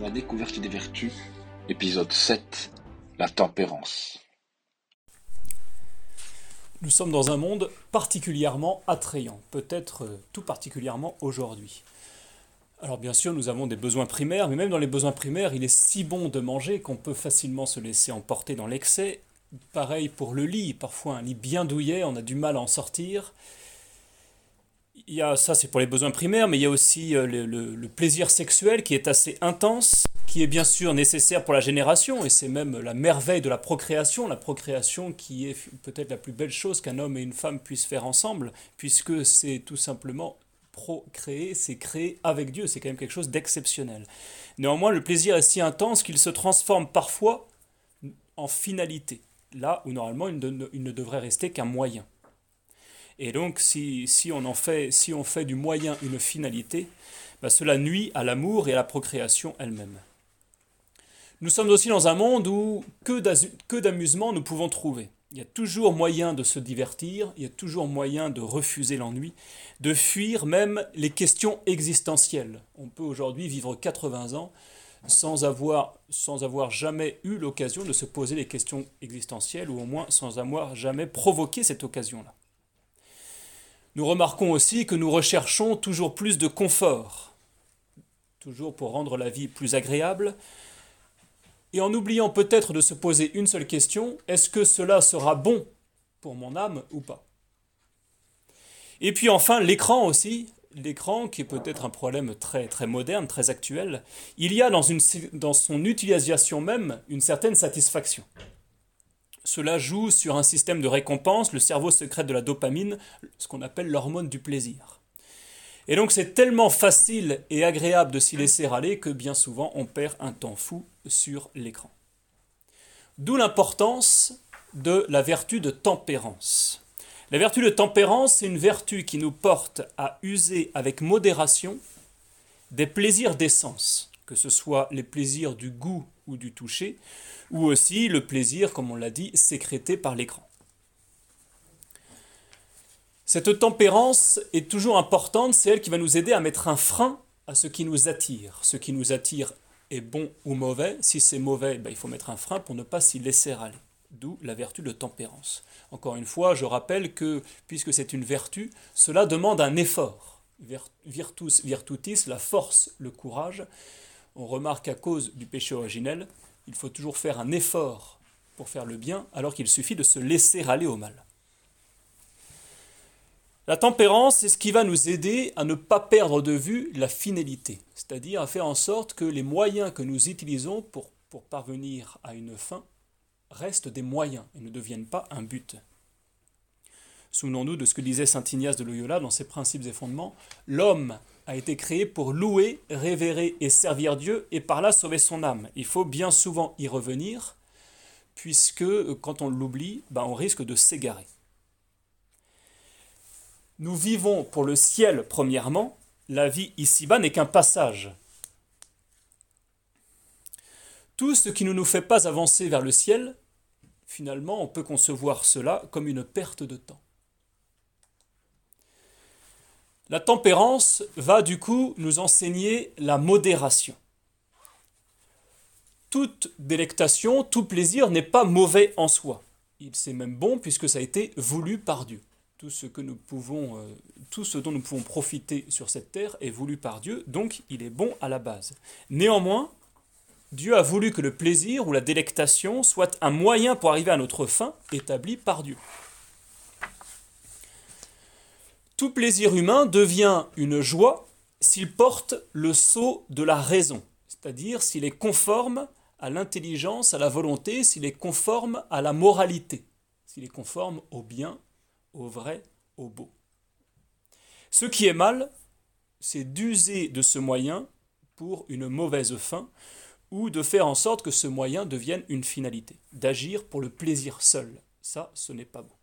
La découverte des vertus, épisode 7, la tempérance. Nous sommes dans un monde particulièrement attrayant, peut-être euh, tout particulièrement aujourd'hui. Alors bien sûr, nous avons des besoins primaires, mais même dans les besoins primaires, il est si bon de manger qu'on peut facilement se laisser emporter dans l'excès. Pareil pour le lit, parfois un lit bien douillet, on a du mal à en sortir. Il y a, ça c'est pour les besoins primaires, mais il y a aussi euh, le, plaisir sexuel qui est assez intense, qui est bien sûr nécessaire pour la génération, et c'est même la merveille de la procréation, la procréation qui est peut-être la plus belle chose qu'un homme et une femme puissent faire ensemble, puisque c'est tout simplement procréer, c'est créer avec Dieu, c'est quand même quelque chose d'exceptionnel. Néanmoins, le plaisir est si intense qu'il se transforme parfois en finalité, là où normalement il ne devrait rester qu'un moyen. Et donc, si, on en fait, du moyen une finalité, ben cela nuit à l'amour et à la procréation elle-même. Nous sommes aussi dans un monde où que d'amusement nous pouvons trouver. Il y a toujours moyen de se divertir, il y a toujours moyen de refuser l'ennui, de fuir même les questions existentielles. On peut aujourd'hui vivre 80 ans sans avoir, sans avoir jamais eu l'occasion de se poser des questions existentielles, ou au moins sans avoir jamais provoqué cette occasion-là. Nous remarquons aussi que nous recherchons toujours plus de confort, toujours pour rendre la vie plus agréable, et en oubliant peut-être de se poser une seule question, est-ce que cela sera bon pour mon âme ou pas? Et puis enfin, l'écran aussi, l'écran qui est peut-être un problème très, très moderne, très actuel, il y a dans, son utilisation même une certaine satisfaction. Cela joue sur un système de récompense, le cerveau secrète de la dopamine, ce qu'on appelle l'hormone du plaisir. Et donc c'est tellement facile et agréable de s'y laisser aller que bien souvent on perd un temps fou sur l'écran. D'où l'importance de la vertu de tempérance. La vertu de tempérance, c'est une vertu qui nous porte à user avec modération des plaisirs d'essence, que ce soit les plaisirs du goût ou du toucher, ou aussi le plaisir, comme on l'a dit, sécrété par l'écran. Cette tempérance est toujours importante, c'est elle qui va nous aider à mettre un frein à ce qui nous attire. Ce qui nous attire est bon ou mauvais. Si c'est mauvais, ben, il faut mettre un frein pour ne pas s'y laisser aller. D'où la vertu de tempérance. Encore une fois, je rappelle que, puisque c'est une vertu, cela demande un effort. Virtus virtutis, la force, le courage. On remarque qu'à cause du péché originel, il faut toujours faire un effort pour faire le bien, alors qu'il suffit de se laisser aller au mal. La tempérance, c'est ce qui va nous aider à ne pas perdre de vue la finalité, c'est-à-dire à faire en sorte que les moyens que nous utilisons pour, parvenir à une fin restent des moyens et ne deviennent pas un but. Souvenons-nous de ce que disait saint Ignace de Loyola dans ses principes et fondements. L'homme a été créé pour louer, révérer et servir Dieu et par là sauver son âme. Il faut bien souvent y revenir, puisque quand on l'oublie, ben on risque de s'égarer. Nous vivons pour le ciel, premièrement. La vie ici-bas n'est qu'un passage. Tout ce qui ne nous fait pas avancer vers le ciel, finalement, on peut concevoir cela comme une perte de temps. La tempérance va du coup nous enseigner la modération. Toute délectation, tout plaisir n'est pas mauvais en soi. Il c'est même bon puisque ça a été voulu par Dieu tout ce que euh, tout ce dont nous pouvons profiter sur cette terre est voulu par Dieu, donc il est bon à la base. Néanmoins, Dieu a voulu que le plaisir ou la délectation soit un moyen pour arriver à notre fin établi par Dieu. Tout plaisir humain devient une joie s'il porte le sceau de la raison, c'est-à-dire s'il est conforme à l'intelligence, à la volonté, s'il est conforme à la moralité, s'il est conforme au bien au vrai, au beau. Ce qui est mal, c'est d'user de ce moyen pour une mauvaise fin, ou de faire en sorte que ce moyen devienne une finalité, d'agir pour le plaisir seul. Ça, ce n'est pas bon.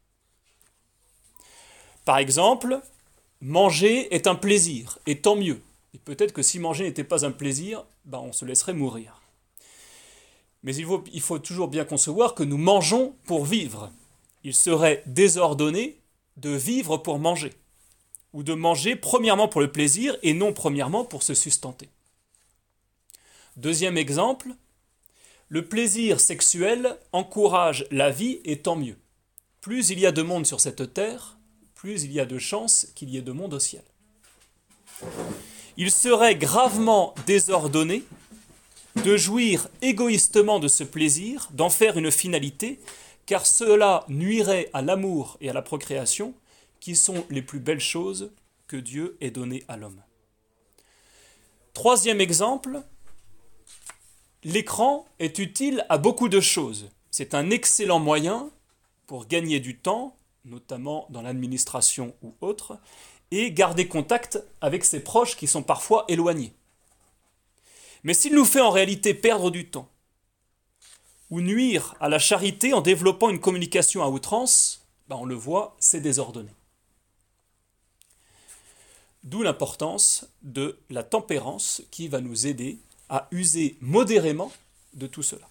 Par exemple, manger est un plaisir, et tant mieux. Et peut-être que si manger n'était pas un plaisir, ben on se laisserait mourir. Mais il faut, il faut toujours bien concevoir que nous mangeons pour vivre. Il serait désordonné de vivre pour manger, ou de manger premièrement pour le plaisir et non premièrement pour se sustenter. Deuxième exemple, le plaisir sexuel encourage la vie et tant mieux. Plus il y a de monde sur cette terre, il y a de chances qu'il y ait de monde au ciel. Il serait gravement désordonné de jouir égoïstement de ce plaisir, d'en faire une finalité, car cela nuirait à l'amour et à la procréation, qui sont les plus belles choses que Dieu ait données à l'homme. Troisième exemple, l'écran est utile à beaucoup de choses. C'est un excellent moyen pour gagner du temps, notamment dans l'administration ou autre, et garder contact avec ses proches qui sont parfois éloignés. Mais s'il nous fait en réalité perdre du temps, ou nuire à la charité en développant une communication à outrance, ben on le voit, c'est désordonné. D'où l'importance de la tempérance qui va nous aider à user modérément de tout cela.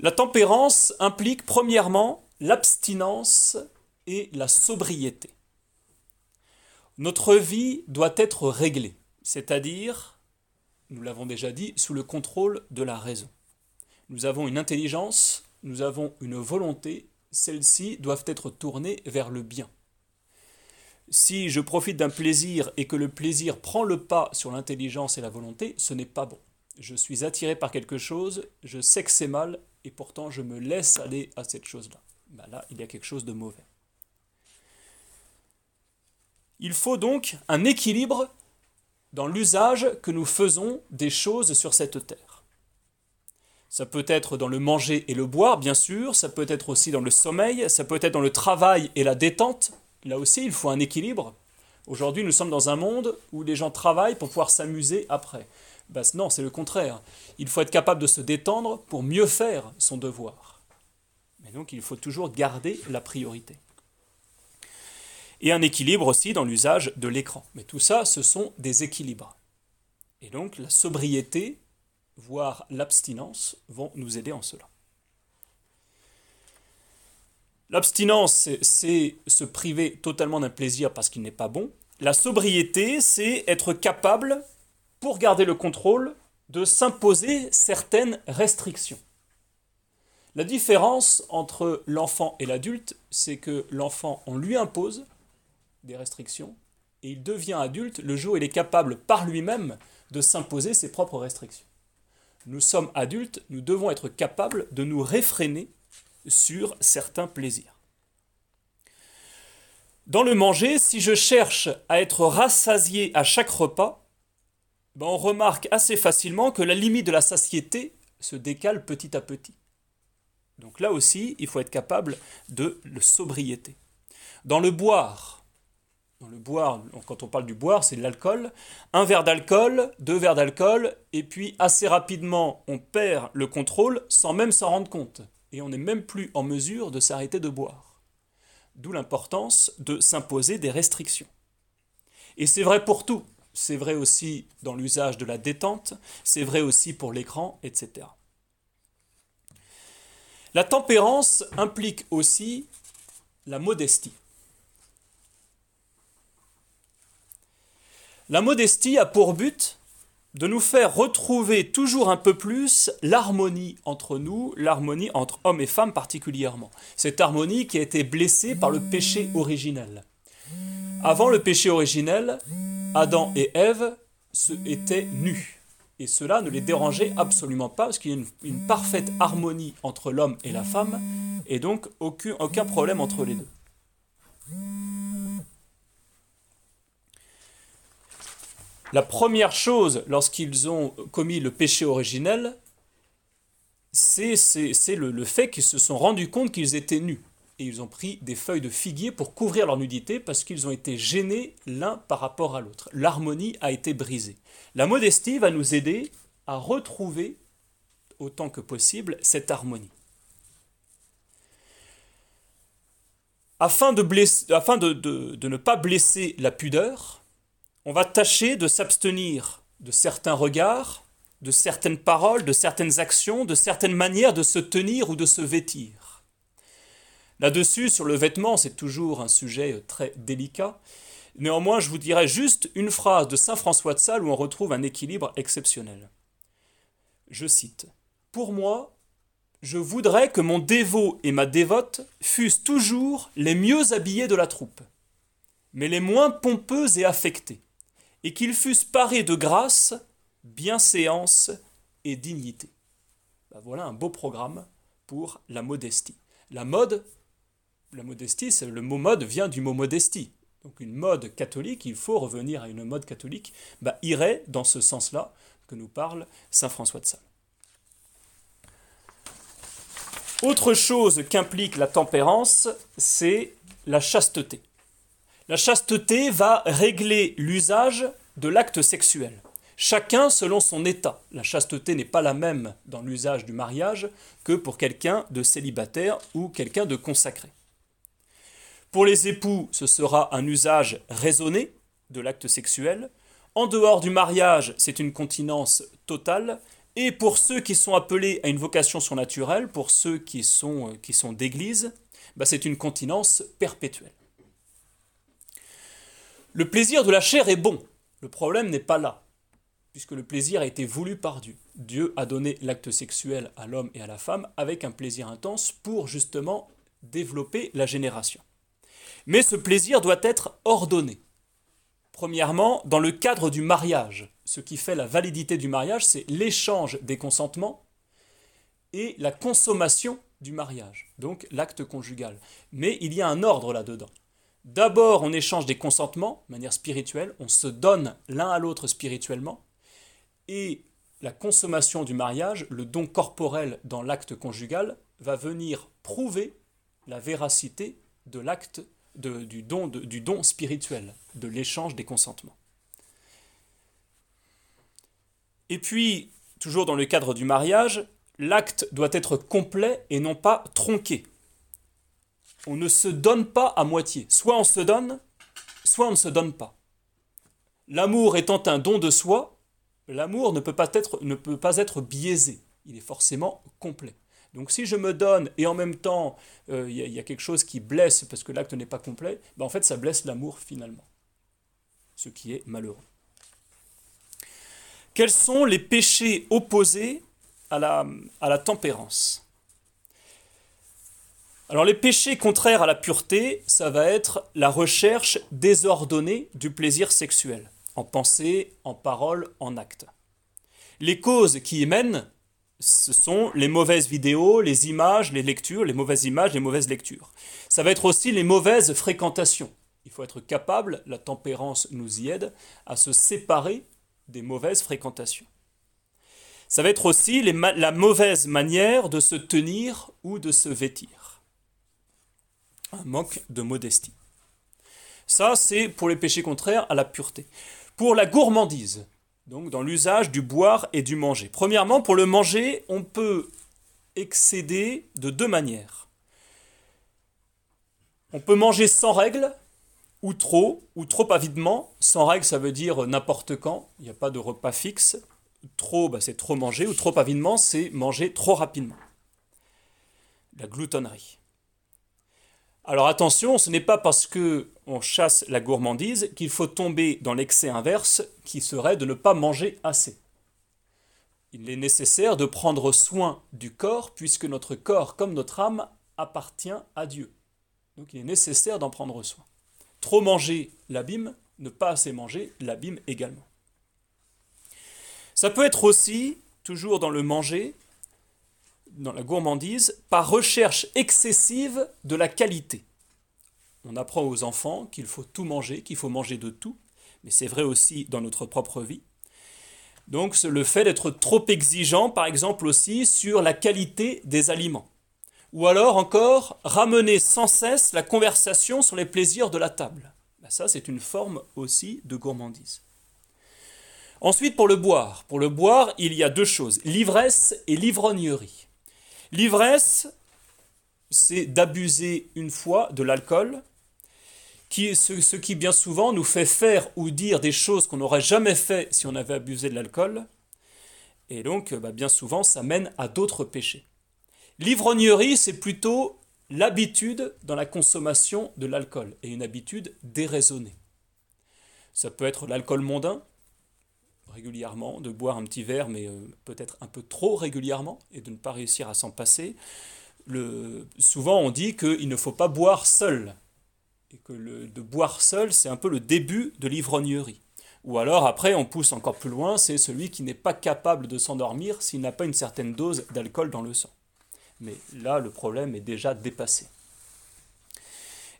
La tempérance implique premièrement l'abstinence et la sobriété. Notre vie doit être réglée, c'est-à-dire, nous l'avons déjà dit, sous le contrôle de la raison. Nous avons une intelligence, nous avons une volonté, celles-ci doivent être tournées vers le bien. Si je profite d'un plaisir et que le plaisir prend le pas sur l'intelligence et la volonté, ce n'est pas bon. Je suis attiré par quelque chose, je sais que c'est mal, et pourtant je me laisse aller à cette chose-là. Ben là, il y a quelque chose de mauvais. Il faut donc un équilibre dans l'usage que nous faisons des choses sur cette terre. Ça peut être dans le manger et le boire, bien sûr, ça peut être aussi dans le sommeil, ça peut être dans le travail et la détente. Là aussi, il faut un équilibre. Aujourd'hui, nous sommes dans un monde où les gens travaillent pour pouvoir s'amuser après. Ben, non, c'est le contraire. Il faut être capable de se détendre pour mieux faire son devoir. Donc, il faut toujours garder la priorité. Et un équilibre aussi dans l'usage de l'écran. Mais tout ça, ce sont des équilibres. Et donc, la sobriété voire l'abstinence, vont nous aider en cela. L'abstinence, c'est se priver totalement d'un plaisir parce qu'il n'est pas bon. La sobriété, c'est être capable, pour garder le contrôle, de s'imposer certaines restrictions. La différence entre l'enfant et l'adulte, c'est que l'enfant, on lui impose des restrictions, et il devient adulte le jour où il est capable par lui-même de s'imposer ses propres restrictions nous sommes adultes, nous devons être capables de nous réfréner sur certains plaisirs. Dans le manger, si je cherche à être rassasié à chaque repas, ben on remarque assez facilement que la limite de la satiété se décale petit à petit. Donc là aussi, il faut être capable de le sobriété. Dans le boire, le boire, quand on parle du boire, c'est de l'alcool. Un verre d'alcool, deux verres d'alcool, et puis assez rapidement, on perd le contrôle sans même s'en rendre compte. Et on n'est même plus en mesure de s'arrêter de boire. D'où l'importance de s'imposer des restrictions. Et c'est vrai pour tout. C'est vrai aussi dans l'usage de la détente, c'est vrai aussi pour l'écran, etc. La tempérance implique aussi la modestie. La modestie a pour but de nous faire retrouver toujours un peu plus l'harmonie entre nous, l'harmonie entre hommes et femmes particulièrement. Cette harmonie qui a été blessée par le péché originel. Avant le péché originel, Adam et Ève étaient nus. Et cela ne les dérangeait absolument pas, parce qu'il y a une, parfaite harmonie entre l'homme et la femme, et donc aucun, problème entre les deux. La première chose lorsqu'ils ont commis le péché originel, c'est le, fait qu'ils se sont rendus compte qu'ils étaient nus. Ils ont pris des feuilles de figuier pour couvrir leur nudité parce qu'ils ont été gênés l'un par rapport à l'autre. L'harmonie a été brisée. La modestie va nous aider à retrouver autant que possible cette harmonie. Afin de ne pas blesser la pudeur, on va tâcher de s'abstenir de certains regards, de certaines paroles, de certaines actions, de certaines manières de se tenir ou de se vêtir. Là-dessus, sur le vêtement, c'est toujours un sujet très délicat, Néanmoins, je vous dirai juste une phrase de Saint François de Sales où on retrouve un équilibre exceptionnel. Je cite Pour moi, je voudrais que mon dévot et ma dévote fussent toujours les mieux habillés de la troupe, mais les moins pompeux et affectés, et qu'ils fussent parés de grâce, bienséance et dignité. Ben voilà un beau programme pour la modestie. La mode, la modestie, le mot mode vient du mot modestie donc une mode catholique, il faut revenir à une mode catholique, bah, irait dans ce sens-là que nous parle Saint François de Sales. Autre chose qu'implique la tempérance, c'est la chasteté. La chasteté va régler l'usage de l'acte sexuel. Chacun selon son état. La chasteté n'est pas la même dans l'usage du mariage que pour quelqu'un de célibataire ou quelqu'un de consacré. Pour les époux, ce sera un usage raisonné de l'acte sexuel. En dehors du mariage, c'est une continence totale. Et pour ceux qui sont appelés à une vocation surnaturelle, pour ceux qui sont, euh, d'église, bah, c'est une continence perpétuelle. Le plaisir de la chair est bon. Le problème n'est pas là, puisque le plaisir a été voulu par Dieu. Dieu a donné l'acte sexuel à l'homme et à la femme avec un plaisir intense pour justement développer la génération. Mais ce plaisir doit être ordonné. Premièrement, dans le cadre du mariage. Ce qui fait la validité du mariage, c'est l'échange des consentements et la consommation du mariage, donc l'acte conjugal. Mais il y a un ordre là-dedans. D'abord, on échange des consentements de manière spirituelle, on se donne l'un à l'autre spirituellement, et la consommation du mariage, le don corporel dans l'acte conjugal, va venir prouver la véracité de l'acte du, don, spirituel, de l'échange des consentements. Et puis, toujours dans le cadre du mariage, l'acte doit être complet et non pas tronqué. On ne se donne pas à moitié. Soit on se donne, soit on ne se donne pas. L'amour étant un don de soi, l'amour ne peut pas être biaisé. Il est forcément complet. Donc si je me donne et en même temps euh, il y, a quelque chose qui blesse parce que l'acte n'est pas complet, ben en fait ça blesse l'amour finalement. Ce qui est malheureux. Quels sont les péchés opposés à la, à la tempérance? Alors les péchés contraires à la pureté, ça va être la recherche désordonnée du plaisir sexuel, en pensée, en parole, en acte. Les causes qui y mènent, ce sont les mauvaises vidéos, les images, les lectures, les mauvaises images, les mauvaises lectures. Ça va être aussi les mauvaises fréquentations. Il faut être capable, la tempérance nous y aide, à se séparer des mauvaises fréquentations. Ça va être aussi la mauvaise manière de se tenir ou de se vêtir. Un manque de modestie. Ça, c'est pour les péchés contraires à la pureté. Pour la gourmandise, donc dans l'usage du boire et du manger. Premièrement, pour le manger, on peut excéder de deux manières. On peut manger sans règle, ou trop, ou trop avidement. Sans règle, ça veut dire n'importe quand, il n'y a pas de repas fixe. Trop, bah, c'est trop manger, ou trop avidement, c'est manger trop rapidement. La gloutonnerie. Alors attention, ce n'est pas parce que on chasse la gourmandise qu'il faut tomber dans l'excès inverse qui serait de ne pas manger assez. Il est nécessaire de prendre soin du corps puisque notre corps comme notre âme appartient à Dieu. Donc il est nécessaire d'en prendre soin. Trop manger l'abîme, ne pas assez manger l'abîme également. Ça peut être aussi, toujours dans le manger, dans la gourmandise par recherche excessive de la qualité. On apprend aux enfants qu'il faut tout manger, qu'il faut manger de tout, mais c'est vrai aussi dans notre propre vie. Donc le fait d'être trop exigeant, par exemple aussi, sur la qualité des aliments. Ou alors encore, ramener sans cesse la conversation sur les plaisirs de la table. Ben, ça, c'est une forme aussi de gourmandise. Ensuite, pour le boire. Pour le boire, il y a deux choses, l'ivresse et l'ivrognerie. L'ivresse, c'est d'abuser une fois de l'alcool, ce, qui bien souvent nous fait faire ou dire des choses qu'on n'aurait jamais fait si on avait abusé de l'alcool. Et donc, bah, bien souvent, ça mène à d'autres péchés. L'ivrognerie, c'est plutôt l'habitude dans la consommation de l'alcool, et une habitude déraisonnée. Ça peut être l'alcool mondain, régulièrement, de boire un petit verre, mais euh, peut-être un peu trop régulièrement, et de ne pas réussir à s'en passer. Souvent, on dit qu'il ne faut pas boire seul, et que le, de boire seul, c'est un peu le début de l'ivrognerie. Ou alors, après, on pousse encore plus loin, c'est celui qui n'est pas capable de s'endormir s'il n'a pas une certaine dose d'alcool dans le sang. Mais là, le problème est déjà dépassé.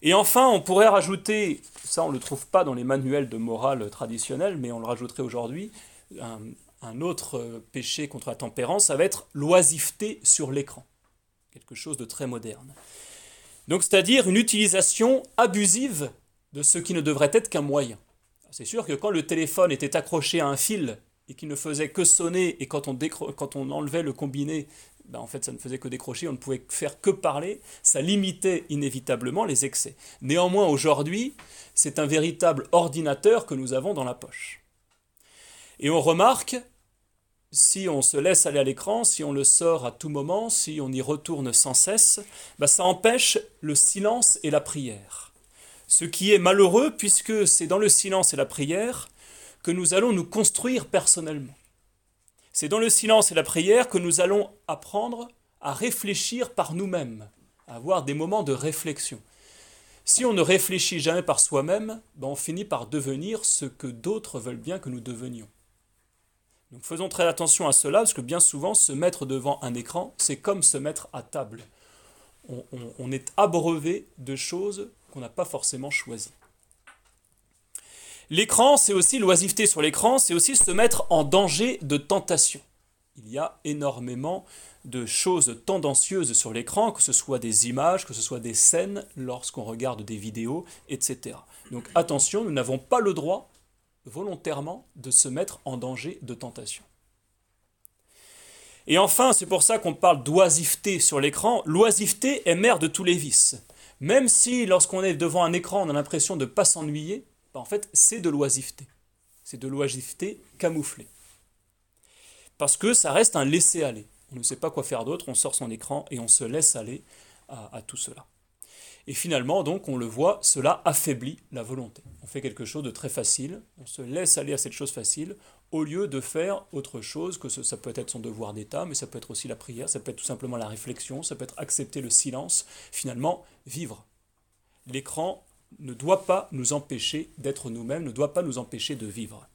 Et enfin, on pourrait rajouter, ça on ne le trouve pas dans les manuels de morale traditionnels, mais on le rajouterait aujourd'hui, un, un, autre euh, péché contre la tempérance, ça va être l'oisiveté sur l'écran. Quelque chose de très moderne. Donc c'est-à-dire une utilisation abusive de ce qui ne devrait être qu'un moyen. C'est sûr que quand le téléphone était accroché à un fil et qu'il ne faisait que sonner, et quand on, enlevait le combiné, ben en fait ça ne faisait que décrocher, on ne pouvait faire que parler, ça limitait inévitablement les excès. Néanmoins aujourd'hui, c'est un véritable ordinateur que nous avons dans la poche. Et on remarque, si on se laisse aller à l'écran, si on le sort à tout moment, si on y retourne sans cesse, ben ça empêche le silence et la prière. Ce qui est malheureux puisque c'est dans le silence et la prière que nous allons nous construire personnellement. C'est dans le silence et la prière que nous allons apprendre à réfléchir par nous-mêmes, à avoir des moments de réflexion. Si on ne réfléchit jamais par soi-même, ben on finit par devenir ce que d'autres veulent bien que nous devenions. Faisons très attention à cela, parce que bien souvent, se mettre devant un écran, c'est comme se mettre à table. On, on, on est abreuvé de choses qu'on n'a pas forcément choisies. L'écran, c'est aussi l'oisiveté sur l'écran, c'est aussi se mettre en danger de tentation. Il y a énormément de choses tendancieuses sur l'écran, que ce soit des images, que ce soit des scènes lorsqu'on regarde des vidéos, etc. Donc attention, nous n'avons pas le droit volontairement de se mettre en danger de tentation. Et enfin, c'est pour ça qu'on parle d'oisiveté sur l'écran. L'oisiveté est mère de tous les vices. Même si lorsqu'on est devant un écran, on a l'impression de ne pas s'ennuyer, ben, en fait, c'est de l'oisiveté. C'est de l'oisiveté camouflée. Parce que ça reste un laisser-aller. On ne sait pas quoi faire d'autre, on sort son écran et on se laisse aller à, à, tout cela. Et finalement, donc, on le voit, cela affaiblit la volonté. On fait quelque chose de très facile, on se laisse aller à cette chose facile, au lieu de faire autre chose, que ça peut être son devoir d'État, mais ça peut être aussi la prière, ça peut être tout simplement la réflexion, ça peut être accepter le silence, finalement, vivre. L'écran ne doit pas nous empêcher d'être nous-mêmes, ne doit pas nous empêcher de vivre.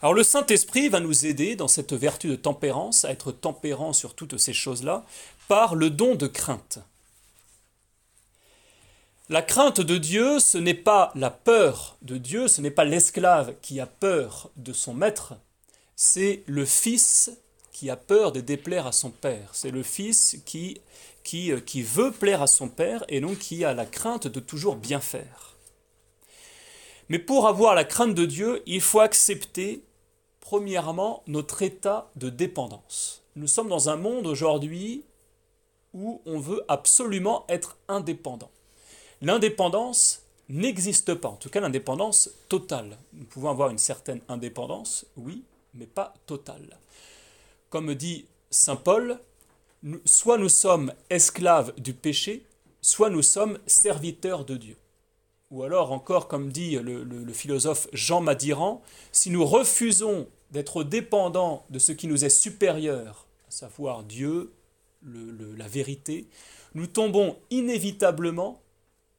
Alors le Saint-Esprit va nous aider dans cette vertu de tempérance, à être tempérant sur toutes ces choses-là, par le don de crainte. La crainte de Dieu, ce n'est pas la peur de Dieu, ce n'est pas l'esclave qui a peur de son maître, c'est le fils qui a peur de déplaire à son père, c'est le fils euh, qui veut plaire à son père et donc qui a la crainte de toujours bien faire. Mais pour avoir la crainte de Dieu, il faut accepter, premièrement, notre état de dépendance. Nous sommes dans un monde aujourd'hui où on veut absolument être indépendant. L'indépendance n'existe pas, en tout cas l'indépendance totale. Nous pouvons avoir une certaine indépendance, oui, mais pas totale. Comme dit Saint Paul, soit nous sommes esclaves du péché, soit nous sommes serviteurs de Dieu. Ou alors encore, comme dit le, philosophe Jean Madiran, si nous refusons d'être dépendants de ce qui nous est supérieur, à savoir Dieu, la vérité, nous tombons inévitablement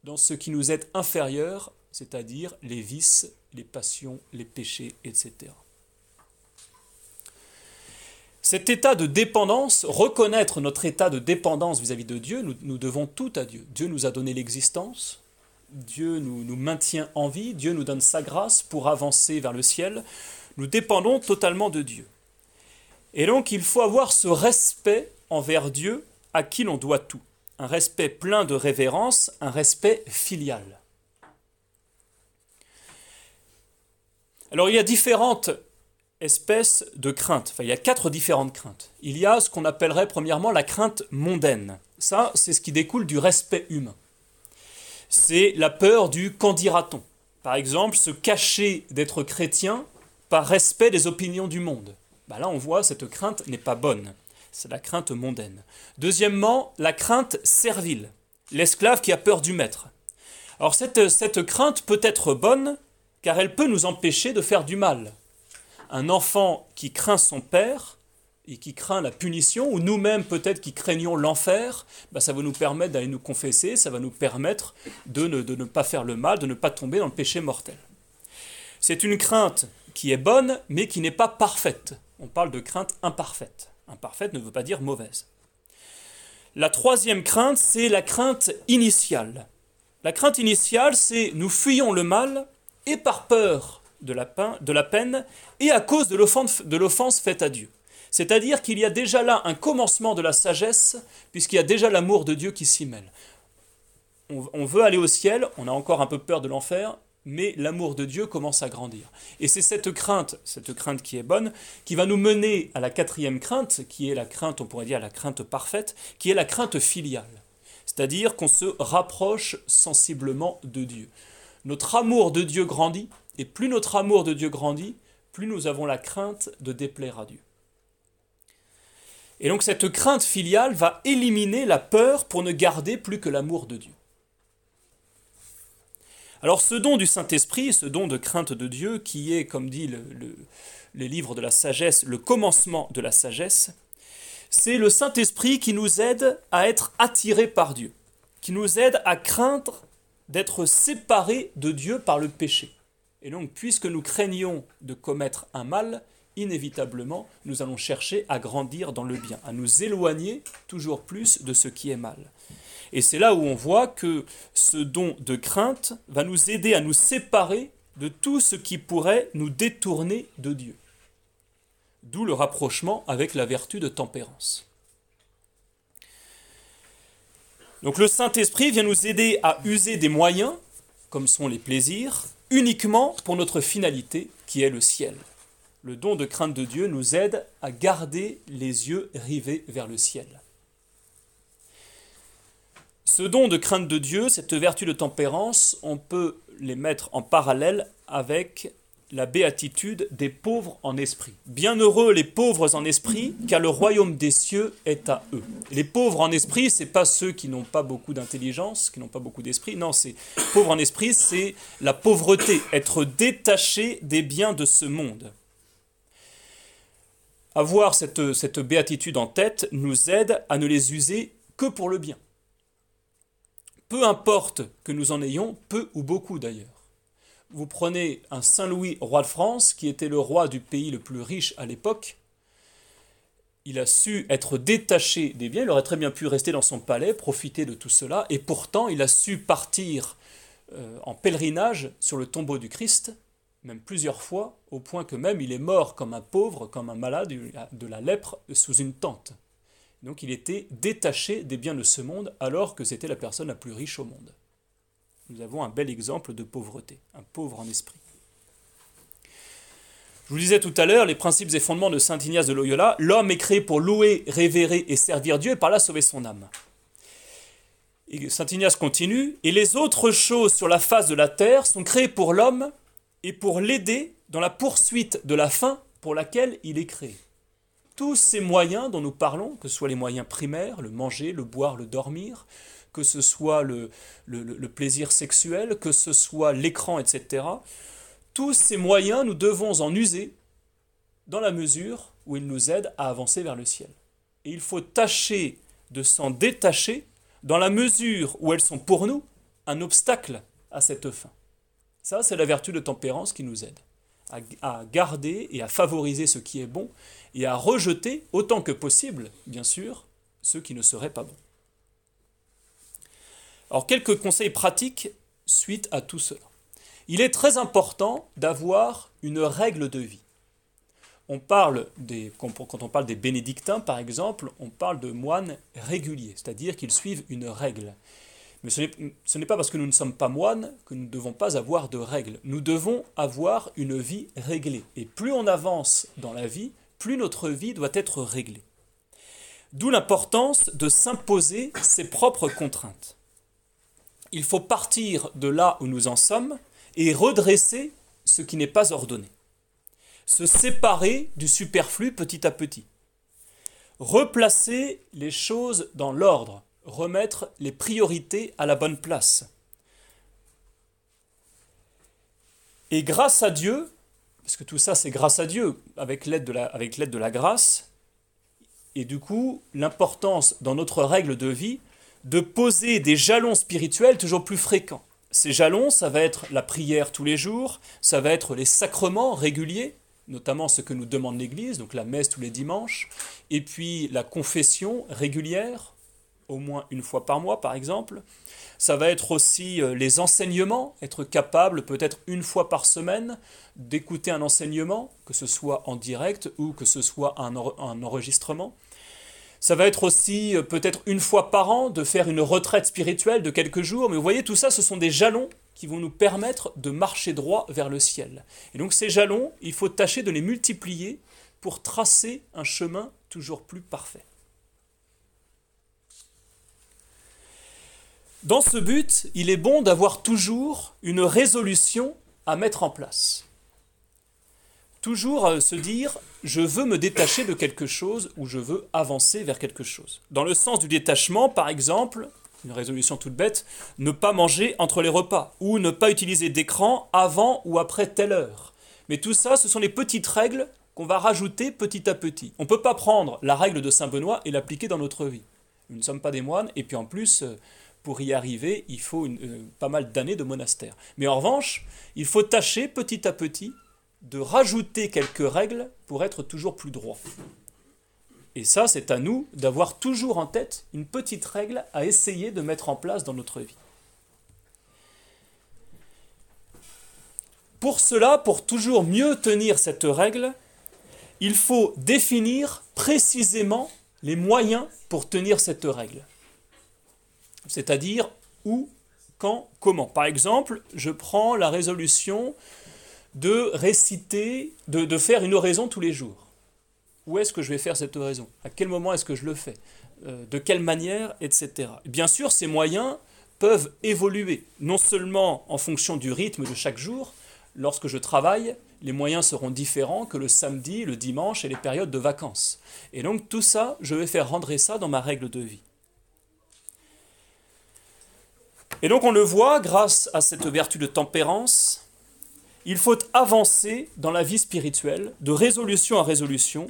dans ce qui nous est inférieur, c'est-à-dire les vices, les passions, les péchés, etc. Cet état de dépendance, reconnaître notre état de dépendance vis-à-vis de Dieu, nous, devons tout à Dieu. Dieu nous a donné l'existence, Dieu nous maintient en vie, Dieu nous donne sa grâce pour avancer vers le ciel. Nous dépendons totalement de Dieu. Et donc il faut avoir ce respect envers Dieu à qui l'on doit tout. Un respect plein de révérence, un respect filial. Alors il y a différentes espèces de craintes. Enfin, il y a quatre différentes craintes. Il y a ce qu'on appellerait premièrement la crainte mondaine. Ça, c'est ce qui découle du respect humain. C'est la peur du qu'en dira-t-on. Par exemple, se cacher d'être chrétien par respect des opinions du monde. Ben là, on voit cette crainte n'est pas bonne. C'est la crainte mondaine. Deuxièmement, la crainte servile. L'esclave qui a peur du maître. Alors cette, crainte peut être bonne car elle peut nous empêcher de faire du mal. Un enfant qui craint son père et qui craint la punition, ou nous-mêmes peut-être qui craignons l'enfer, bah, ça va nous permettre d'aller nous confesser, ça va nous permettre de ne, de ne pas faire le mal, de ne pas tomber dans le péché mortel. C'est une crainte qui est bonne, mais qui n'est pas parfaite. On parle de crainte imparfaite. Imparfaite ne veut pas dire mauvaise. La troisième crainte, c'est la crainte initiale. La crainte initiale, c'est nous fuyons le mal et par peur de la, peine et à cause de l'offense faite à Dieu. C'est-à-dire qu'il y a déjà là un commencement de la sagesse, puisqu'il y a déjà l'amour de Dieu qui s'y mêle. On, veut aller au ciel, on a encore un peu peur de l'enfer, mais l'amour de Dieu commence à grandir. Et c'est cette crainte, cette crainte qui est bonne, qui va nous mener à la quatrième crainte, qui est la crainte, on pourrait dire la crainte parfaite, qui est la crainte filiale. C'est-à-dire qu'on se rapproche sensiblement de Dieu notre amour de Dieu grandit, et plus notre amour de Dieu grandit, plus nous avons la crainte de déplaire à Dieu. Et donc cette crainte filiale va éliminer la peur pour ne garder plus que l'amour de Dieu. Alors ce don du Saint-Esprit, ce don de crainte de Dieu, qui est, comme dit le, les livres de la sagesse, le commencement de la sagesse, c'est le Saint-Esprit qui nous aide à être attirés par Dieu, qui nous aide à craindre d'être séparés de Dieu par le péché. Et donc, puisque nous craignons de commettre un mal, inévitablement, nous allons chercher à grandir dans le bien, à nous éloigner toujours plus de ce qui est mal. Et c'est là où on voit que ce don de crainte va nous aider à nous séparer de tout ce qui pourrait nous détourner de Dieu. D'où le rapprochement avec la vertu de tempérance. Donc le Saint-Esprit vient nous aider à user des moyens, comme sont les plaisirs, uniquement pour notre finalité, qui est le ciel. Le don de crainte de Dieu nous aide à garder les yeux rivés vers le ciel. Ce don de crainte de Dieu, cette vertu de tempérance, on peut les mettre en parallèle avec la béatitude des pauvres en esprit. Bienheureux les pauvres en esprit, car le royaume des cieux est à eux. Les pauvres en esprit, c'est pas ceux qui n'ont pas beaucoup d'intelligence, qui n'ont pas beaucoup d'esprit. Non, c'est pauvres en esprit, c'est la pauvreté, être détaché des biens de ce monde. Avoir cette béatitude en tête nous aide à ne les user que pour le bien. Peu importe que nous en ayons, peu ou beaucoup d'ailleurs vous prenez un Saint-Louis, roi de France, qui était le roi du pays le plus riche à l'époque, il a su être détaché des biens, il aurait très bien pu rester dans son palais, profiter de tout cela, et pourtant il a su partir euh, en pèlerinage sur le tombeau du Christ, même plusieurs fois, au point que même il est mort comme un pauvre, comme un malade de la lèpre sous une tente. Donc il était détaché des biens de ce monde alors que c'était la personne la plus riche au monde nous avons un bel exemple de pauvreté, un pauvre en esprit. Je vous disais tout à l'heure les principes et fondements de Saint Ignace de Loyola. L'homme est créé pour louer, révérer et servir Dieu et par là sauver son âme. Saint Ignace continue, et les autres choses sur la face de la terre sont créées pour l'homme et pour l'aider dans la poursuite de la fin pour laquelle il est créé. Tous ces moyens dont nous parlons, que ce soit les moyens primaires, le manger, le boire, le dormir, que ce soit le, plaisir sexuel, que ce soit l'écran, etc. Tous ces moyens, nous devons en user dans la mesure où ils nous aident à avancer vers le ciel. Et il faut tâcher de s'en détacher dans la mesure où elles sont pour nous un obstacle à cette fin. Ça, c'est la vertu de tempérance qui nous aide à, garder et à favoriser ce qui est bon et à rejeter autant que possible, bien sûr, ce qui ne serait pas bon. Alors quelques conseils pratiques suite à tout cela. Il est très important d'avoir une règle de vie. On parle des, quand on parle des bénédictins, par exemple, on parle de moines réguliers, c'est-à-dire qu'ils suivent une règle. Mais ce n'est pas parce que nous ne sommes pas moines que nous ne devons pas avoir de règles. Nous devons avoir une vie réglée. Et plus on avance dans la vie, plus notre vie doit être réglée. D'où l'importance de s'imposer ses propres contraintes il faut partir de là où nous en sommes et redresser ce qui n'est pas ordonné. Se séparer du superflu petit à petit. Replacer les choses dans l'ordre, remettre les priorités à la bonne place. Et grâce à Dieu, parce que tout ça c'est grâce à Dieu, avec l'aide de, la, grâce, et du coup l'importance dans notre règle de vie de poser des jalons spirituels toujours plus fréquents. Ces jalons, ça va être la prière tous les jours, ça va être les sacrements réguliers, notamment ce que nous demande l'Église, donc la messe tous les dimanches, et puis la confession régulière, au moins une fois par mois par exemple. Ça va être aussi euh, les enseignements, être capable peut-être une fois par semaine d'écouter un enseignement, que ce soit en direct ou que ce soit un, enregistrement. Ça va être aussi euh, peut-être une fois par an de faire une retraite spirituelle de quelques jours, mais vous voyez, tout ça, ce sont des jalons qui vont nous permettre de marcher droit vers le ciel. Et donc ces jalons, il faut tâcher de les multiplier pour tracer un chemin toujours plus parfait. Dans ce but, il est bon d'avoir toujours une résolution à mettre en place. Toujours euh, se dire, je veux me détacher de quelque chose ou je veux avancer vers quelque chose. Dans le sens du détachement, par exemple, une résolution toute bête, ne pas manger entre les repas ou ne pas utiliser d'écran avant ou après telle heure. Mais tout ça, ce sont les petites règles qu'on va rajouter petit à petit. On ne peut pas prendre la règle de Saint Benoît et l'appliquer dans notre vie. Nous ne sommes pas des moines, et puis en plus, euh, pour y arriver, il faut euh, pas mal d'années de monastère. Mais en revanche, il faut tâcher petit à petit de rajouter quelques règles pour être toujours plus droit. Et ça, c'est à nous d'avoir toujours en tête une petite règle à essayer de mettre en place dans notre vie. Pour cela, pour toujours mieux tenir cette règle, il faut définir précisément les moyens pour tenir cette règle c'est-à-dire où, quand, comment. Par exemple, je prends la résolution de réciter, de, faire une oraison tous les jours. Où est-ce que je vais faire cette oraison? À quel moment est-ce que je le fais? Euh, De quelle manière Etc. Bien sûr, ces moyens peuvent évoluer, non seulement en fonction du rythme de chaque jour, lorsque je travaille, les moyens seront différents que le samedi, le dimanche et les périodes de vacances. Et donc tout ça, je vais faire rentrer ça dans ma règle de vie. Et donc on le voit, grâce à cette vertu de tempérance, il faut avancer dans la vie spirituelle, de résolution à résolution,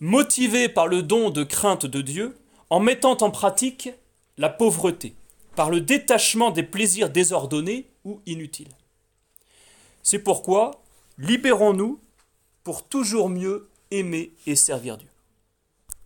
motivé par le don de crainte de Dieu, en mettant en pratique la pauvreté, par le détachement des plaisirs désordonnés ou inutiles. C'est pourquoi libérons-nous pour toujours mieux aimer et servir Dieu.